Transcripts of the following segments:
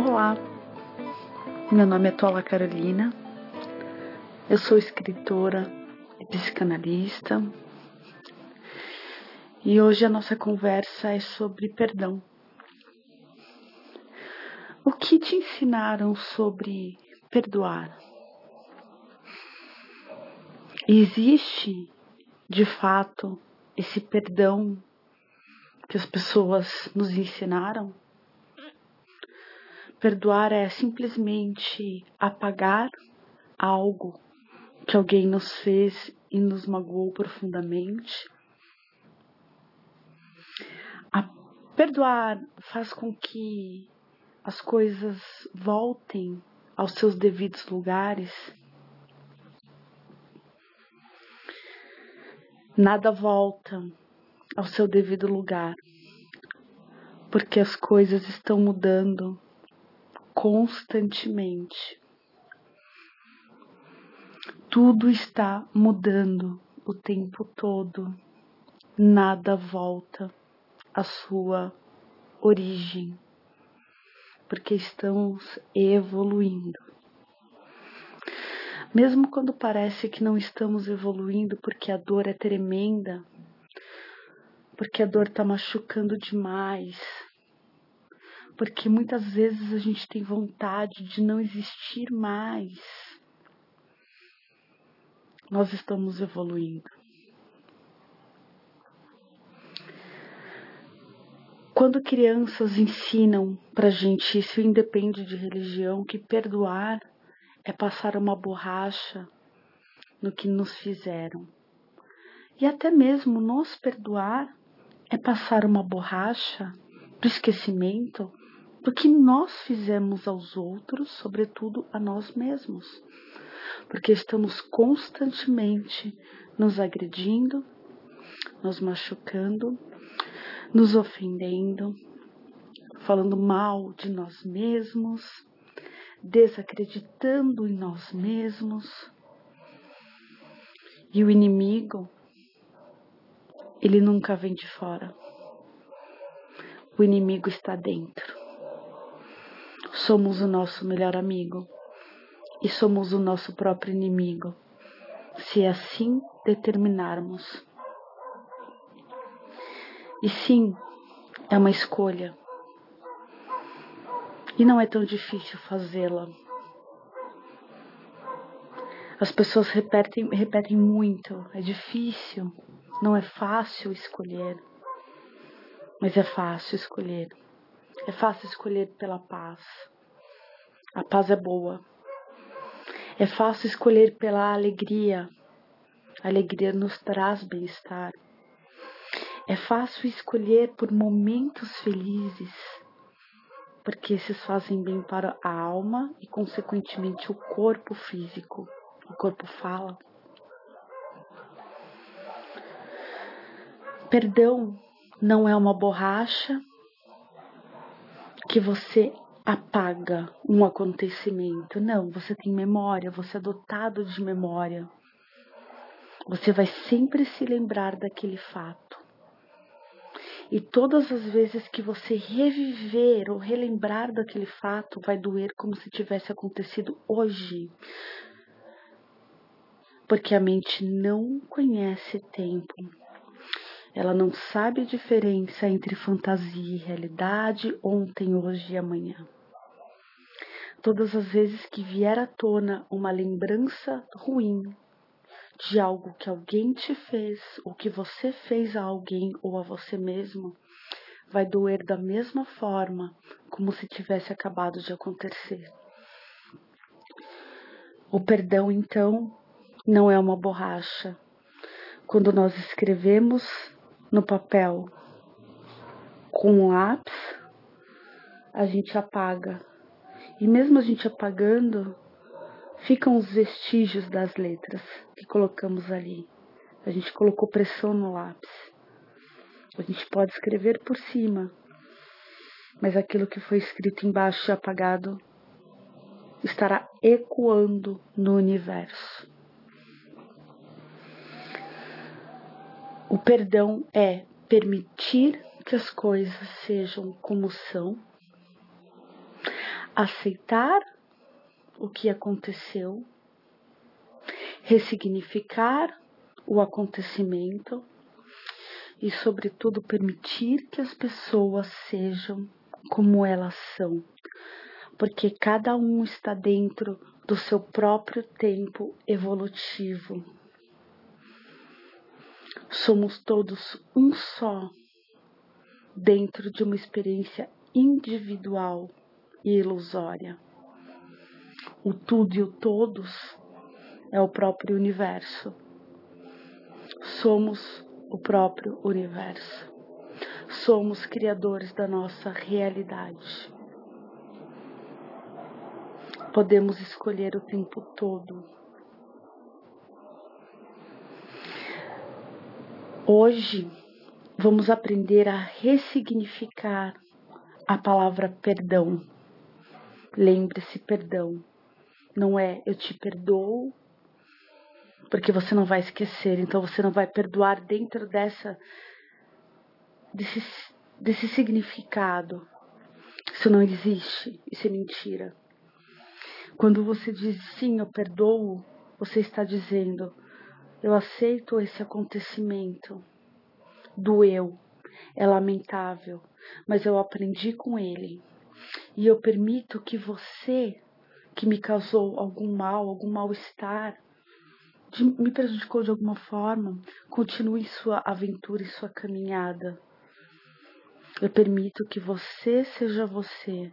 Olá, meu nome é Tola Carolina, eu sou escritora e psicanalista e hoje a nossa conversa é sobre perdão. O que te ensinaram sobre perdoar? Existe, de fato, esse perdão que as pessoas nos ensinaram? Perdoar é simplesmente apagar algo que alguém nos fez e nos magoou profundamente. A perdoar faz com que as coisas voltem aos seus devidos lugares. Nada volta ao seu devido lugar, porque as coisas estão mudando constantemente. Tudo está mudando o tempo todo. Nada volta à sua origem, porque estamos evoluindo. Mesmo quando parece que não estamos evoluindo porque a dor é tremenda, porque a dor está machucando demais, porque muitas vezes a gente tem vontade de não existir mais nós estamos evoluindo. Quando crianças ensinam pra gente, isso independe de religião, que perdoar é passar uma borracha no que nos fizeram. E até mesmo nos perdoar é passar uma borracha do esquecimento do que nós fizemos aos outros, sobretudo a nós mesmos porque estamos constantemente nos agredindo, nos machucando, nos ofendendo, falando mal de nós mesmos, desacreditando em nós mesmos. E o inimigo, ele nunca vem de fora. O inimigo está dentro. Somos o nosso melhor amigo e somos o nosso próprio inimigo, se assim determinarmos. E sim, é uma escolha. E não é tão difícil fazê-la. As pessoas repetem, repetem muito, é difícil, não é fácil escolher. Mas é fácil escolher. É fácil escolher pela paz. A paz é boa. É fácil escolher pela alegria. A alegria nos traz bem-estar. É fácil escolher por momentos felizes, porque esses fazem bem para a alma e, consequentemente, o corpo físico. O corpo fala. Perdão não é uma borracha que você apaga um acontecimento. Não, você tem memória, você é dotado de memória. Você vai sempre se lembrar daquele fato. E todas as vezes que você reviver ou relembrar daquele fato, vai doer como se tivesse acontecido hoje. Porque a mente não conhece tempo. Ela não sabe a diferença entre fantasia e realidade, ontem, hoje e amanhã todas as vezes que vier à tona uma lembrança ruim de algo que alguém te fez, ou que você fez a alguém ou a você mesmo, vai doer da mesma forma como se tivesse acabado de acontecer. O perdão, então, não é uma borracha. Quando nós escrevemos no papel com um lápis, a gente apaga e mesmo a gente apagando, ficam os vestígios das letras que colocamos ali. A gente colocou pressão no lápis. A gente pode escrever por cima, mas aquilo que foi escrito embaixo e apagado estará ecoando no universo. O perdão é permitir que as coisas sejam como são aceitar o que aconteceu, ressignificar o acontecimento e, sobretudo, permitir que as pessoas sejam como elas são, porque cada um está dentro do seu próprio tempo evolutivo. Somos todos um só, dentro de uma experiência individual e ilusória. O tudo e o todos é o próprio universo. Somos o próprio universo. Somos criadores da nossa realidade. Podemos escolher o tempo todo. Hoje vamos aprender a ressignificar a palavra perdão. Lembre-se, perdão. Não é eu te perdoo porque você não vai esquecer, então você não vai perdoar dentro dessa desse, desse significado. Isso não existe, isso é mentira. Quando você diz sim, eu perdoo, você está dizendo eu aceito esse acontecimento. Doeu, é lamentável, mas eu aprendi com ele. E eu permito que você, que me causou algum mal, algum mal-estar, me prejudicou de alguma forma, continue sua aventura e sua caminhada. Eu permito que você seja você.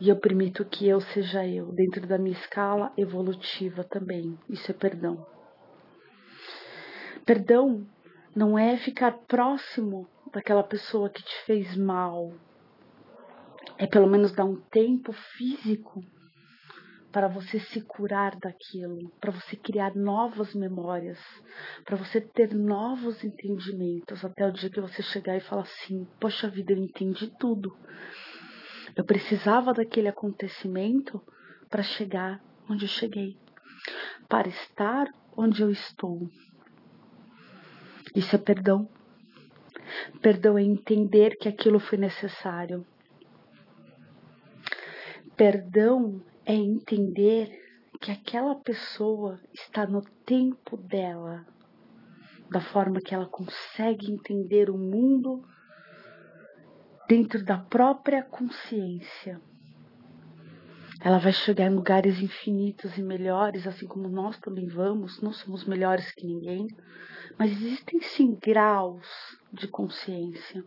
E eu permito que eu seja eu, dentro da minha escala evolutiva também. Isso é perdão. Perdão não é ficar próximo daquela pessoa que te fez mal. É pelo menos dar um tempo físico para você se curar daquilo, para você criar novas memórias, para você ter novos entendimentos, até o dia que você chegar e falar assim: Poxa vida, eu entendi tudo. Eu precisava daquele acontecimento para chegar onde eu cheguei, para estar onde eu estou. Isso é perdão. Perdão é entender que aquilo foi necessário. Perdão é entender que aquela pessoa está no tempo dela, da forma que ela consegue entender o mundo dentro da própria consciência. Ela vai chegar em lugares infinitos e melhores, assim como nós também vamos, não somos melhores que ninguém, mas existem sim graus de consciência.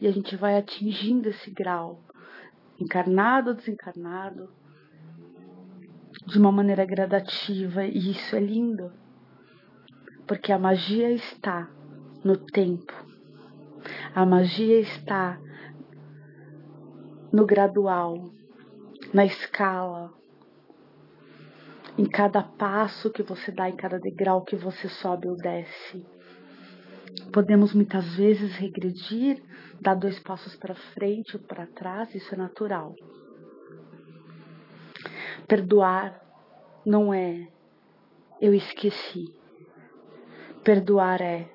E a gente vai atingindo esse grau, encarnado ou desencarnado, de uma maneira gradativa. E isso é lindo, porque a magia está no tempo, a magia está no gradual, na escala, em cada passo que você dá, em cada degrau que você sobe ou desce. Podemos muitas vezes regredir, dar dois passos para frente ou para trás, isso é natural. Perdoar não é eu esqueci. Perdoar é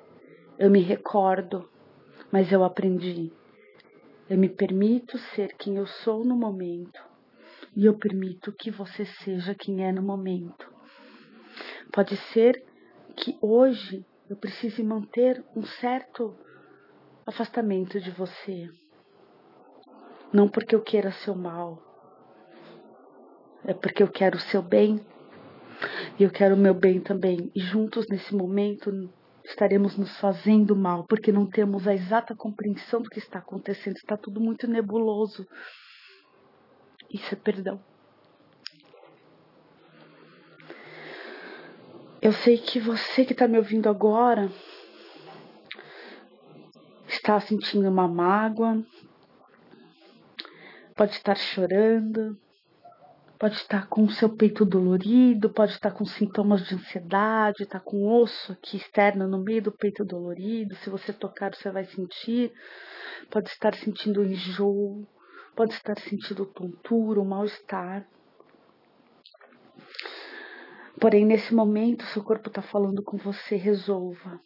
eu me recordo, mas eu aprendi. Eu me permito ser quem eu sou no momento e eu permito que você seja quem é no momento. Pode ser que hoje eu precise manter um certo afastamento de você. Não porque eu queira seu mal, é porque eu quero o seu bem e eu quero o meu bem também. E juntos nesse momento estaremos nos fazendo mal, porque não temos a exata compreensão do que está acontecendo, está tudo muito nebuloso. Isso é perdão. Eu sei que você que está me ouvindo agora está sentindo uma mágoa, pode estar chorando, pode estar com o seu peito dolorido, pode estar com sintomas de ansiedade, está com osso aqui externo no meio do peito dolorido. Se você tocar, você vai sentir. Pode estar sentindo enjoo, pode estar sentindo tontura, mal-estar. Porém, nesse momento, seu corpo está falando com você, resolva.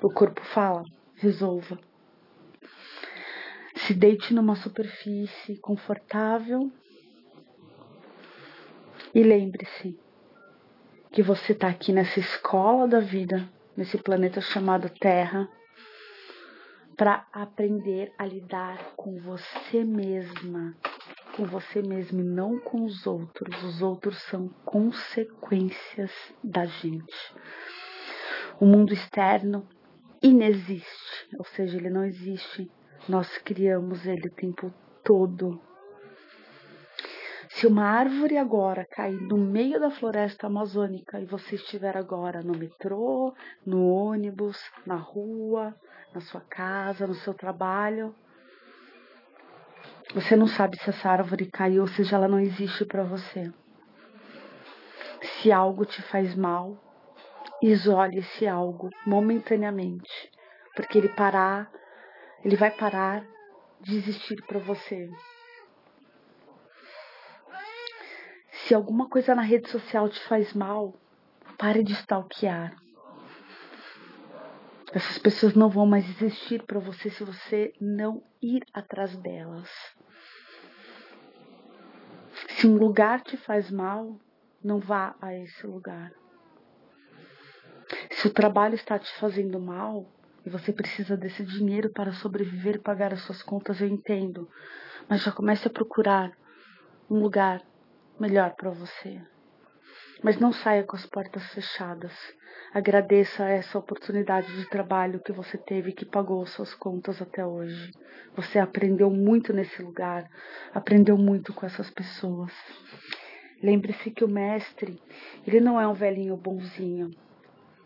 O corpo fala, resolva. Se deite numa superfície confortável e lembre-se que você está aqui nessa escola da vida, nesse planeta chamado Terra, para aprender a lidar com você mesma, com você mesmo e não com os outros. Os outros são consequências da gente. O mundo externo inexiste, ou seja, ele não existe. Nós criamos ele o tempo todo. Se uma árvore agora cair no meio da floresta amazônica e você estiver agora no metrô, no ônibus, na rua, na sua casa, no seu trabalho, você não sabe se essa árvore caiu ou seja ela não existe para você. Se algo te faz mal, isole esse algo momentaneamente, porque ele parar, ele vai parar de existir para você. Se alguma coisa na rede social te faz mal, pare de stalkear. Essas pessoas não vão mais existir para você se você não ir atrás delas. Se um lugar te faz mal, não vá a esse lugar. Se o trabalho está te fazendo mal e você precisa desse dinheiro para sobreviver e pagar as suas contas, eu entendo. Mas já comece a procurar um lugar melhor para você. Mas não saia com as portas fechadas. Agradeça essa oportunidade de trabalho que você teve que pagou suas contas até hoje. Você aprendeu muito nesse lugar, aprendeu muito com essas pessoas. Lembre-se que o mestre, ele não é um velhinho bonzinho.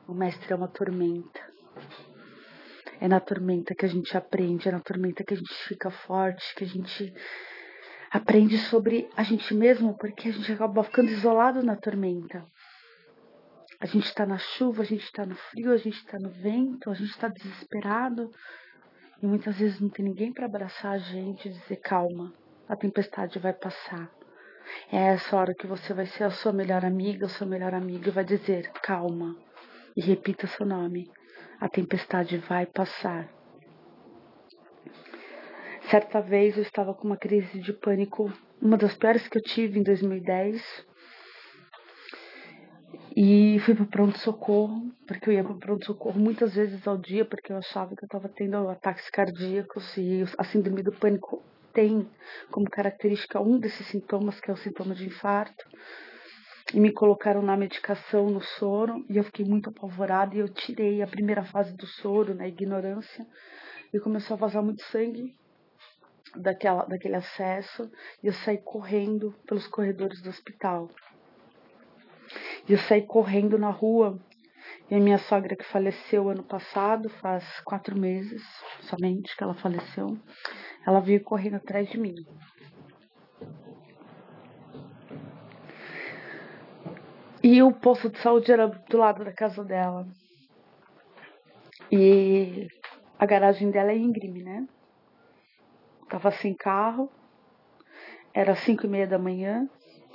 O mestre é uma tormenta. É na tormenta que a gente aprende, é na tormenta que a gente fica forte, que a gente aprende sobre a gente mesmo, porque a gente acaba ficando isolado na tormenta. A gente está na chuva, a gente está no frio, a gente está no vento, a gente está desesperado e muitas vezes não tem ninguém para abraçar a gente e dizer calma, a tempestade vai passar. É essa hora que você vai ser a sua melhor amiga, o seu melhor amigo e vai dizer calma e repita seu nome. A tempestade vai passar. Certa vez eu estava com uma crise de pânico, uma das piores que eu tive em 2010. E fui para pronto-socorro, porque eu ia para pronto-socorro muitas vezes ao dia, porque eu achava que eu estava tendo ataques cardíacos e a síndrome do pânico tem como característica um desses sintomas, que é o sintoma de infarto. E me colocaram na medicação, no soro, e eu fiquei muito apavorada e eu tirei a primeira fase do soro, na né, ignorância, e começou a vazar muito sangue daquela, daquele acesso e eu saí correndo pelos corredores do hospital. E eu saí correndo na rua. E a minha sogra que faleceu ano passado, faz quatro meses somente que ela faleceu, ela veio correndo atrás de mim. E o posto de saúde era do lado da casa dela. E a garagem dela é íngreme, né? Tava sem carro, era cinco e meia da manhã,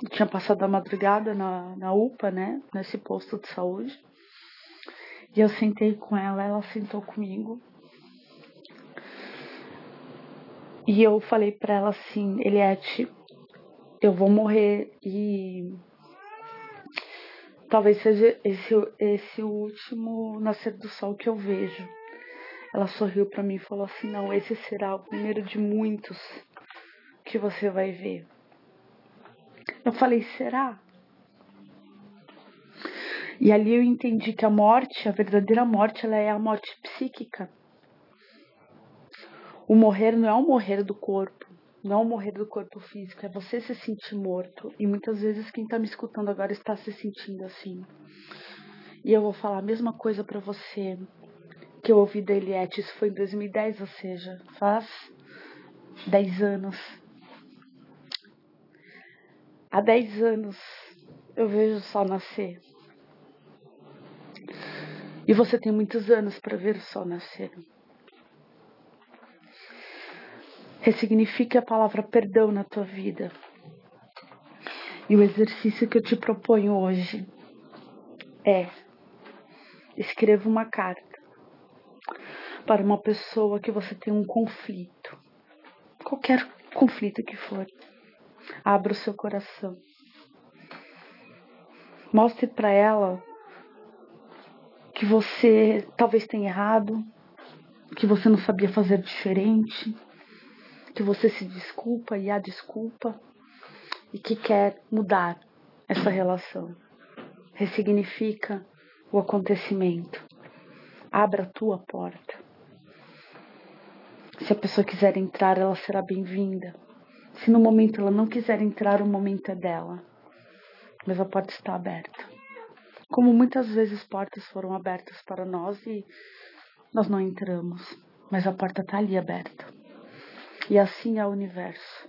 tinha passado a madrugada na, na UPA, né? Nesse posto de saúde. E eu sentei com ela, ela sentou comigo. E eu falei para ela assim, Eliette, eu vou morrer e talvez seja esse, esse último nascer do sol que eu vejo. Ela sorriu para mim e falou assim: Não, esse será o primeiro de muitos que você vai ver. Eu falei: Será? E ali eu entendi que a morte, a verdadeira morte, ela é a morte psíquica. O morrer não é o morrer do corpo, não é o morrer do corpo físico, é você se sentir morto. E muitas vezes quem está me escutando agora está se sentindo assim. E eu vou falar a mesma coisa para você que eu ouvi da Eliette, isso foi em 2010, ou seja, faz 10 anos. Há 10 anos eu vejo o sol nascer. E você tem muitos anos para ver o sol nascer. Ressignifique a palavra perdão na tua vida. E o exercício que eu te proponho hoje é escreva uma carta para uma pessoa que você tem um conflito. qualquer conflito que for. Abra o seu coração. Mostre para ela que você talvez tenha errado, que você não sabia fazer diferente, que você se desculpa e a desculpa e que quer mudar essa relação. Ressignifica o acontecimento. Abra a tua porta. Se a pessoa quiser entrar, ela será bem-vinda. Se no momento ela não quiser entrar, o momento é dela. Mas a porta está aberta. Como muitas vezes portas foram abertas para nós e nós não entramos, mas a porta está ali aberta. E assim é o universo.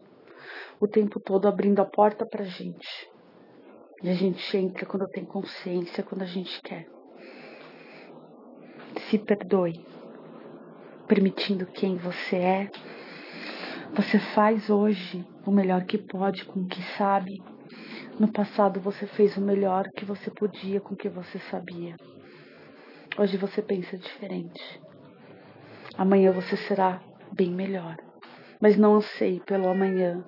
O tempo todo abrindo a porta para a gente. E a gente entra quando tem consciência, quando a gente quer. Se perdoe permitindo quem você é. Você faz hoje o melhor que pode com o que sabe. No passado você fez o melhor que você podia com o que você sabia. Hoje você pensa diferente. Amanhã você será bem melhor. Mas não anseie pelo amanhã.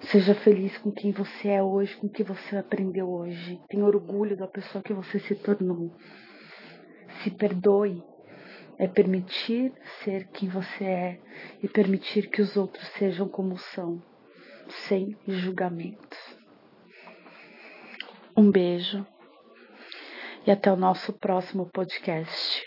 Seja feliz com quem você é hoje, com o que você aprendeu hoje. Tenha orgulho da pessoa que você se tornou. Se perdoe é permitir ser quem você é e permitir que os outros sejam como são, sem julgamentos. Um beijo e até o nosso próximo podcast.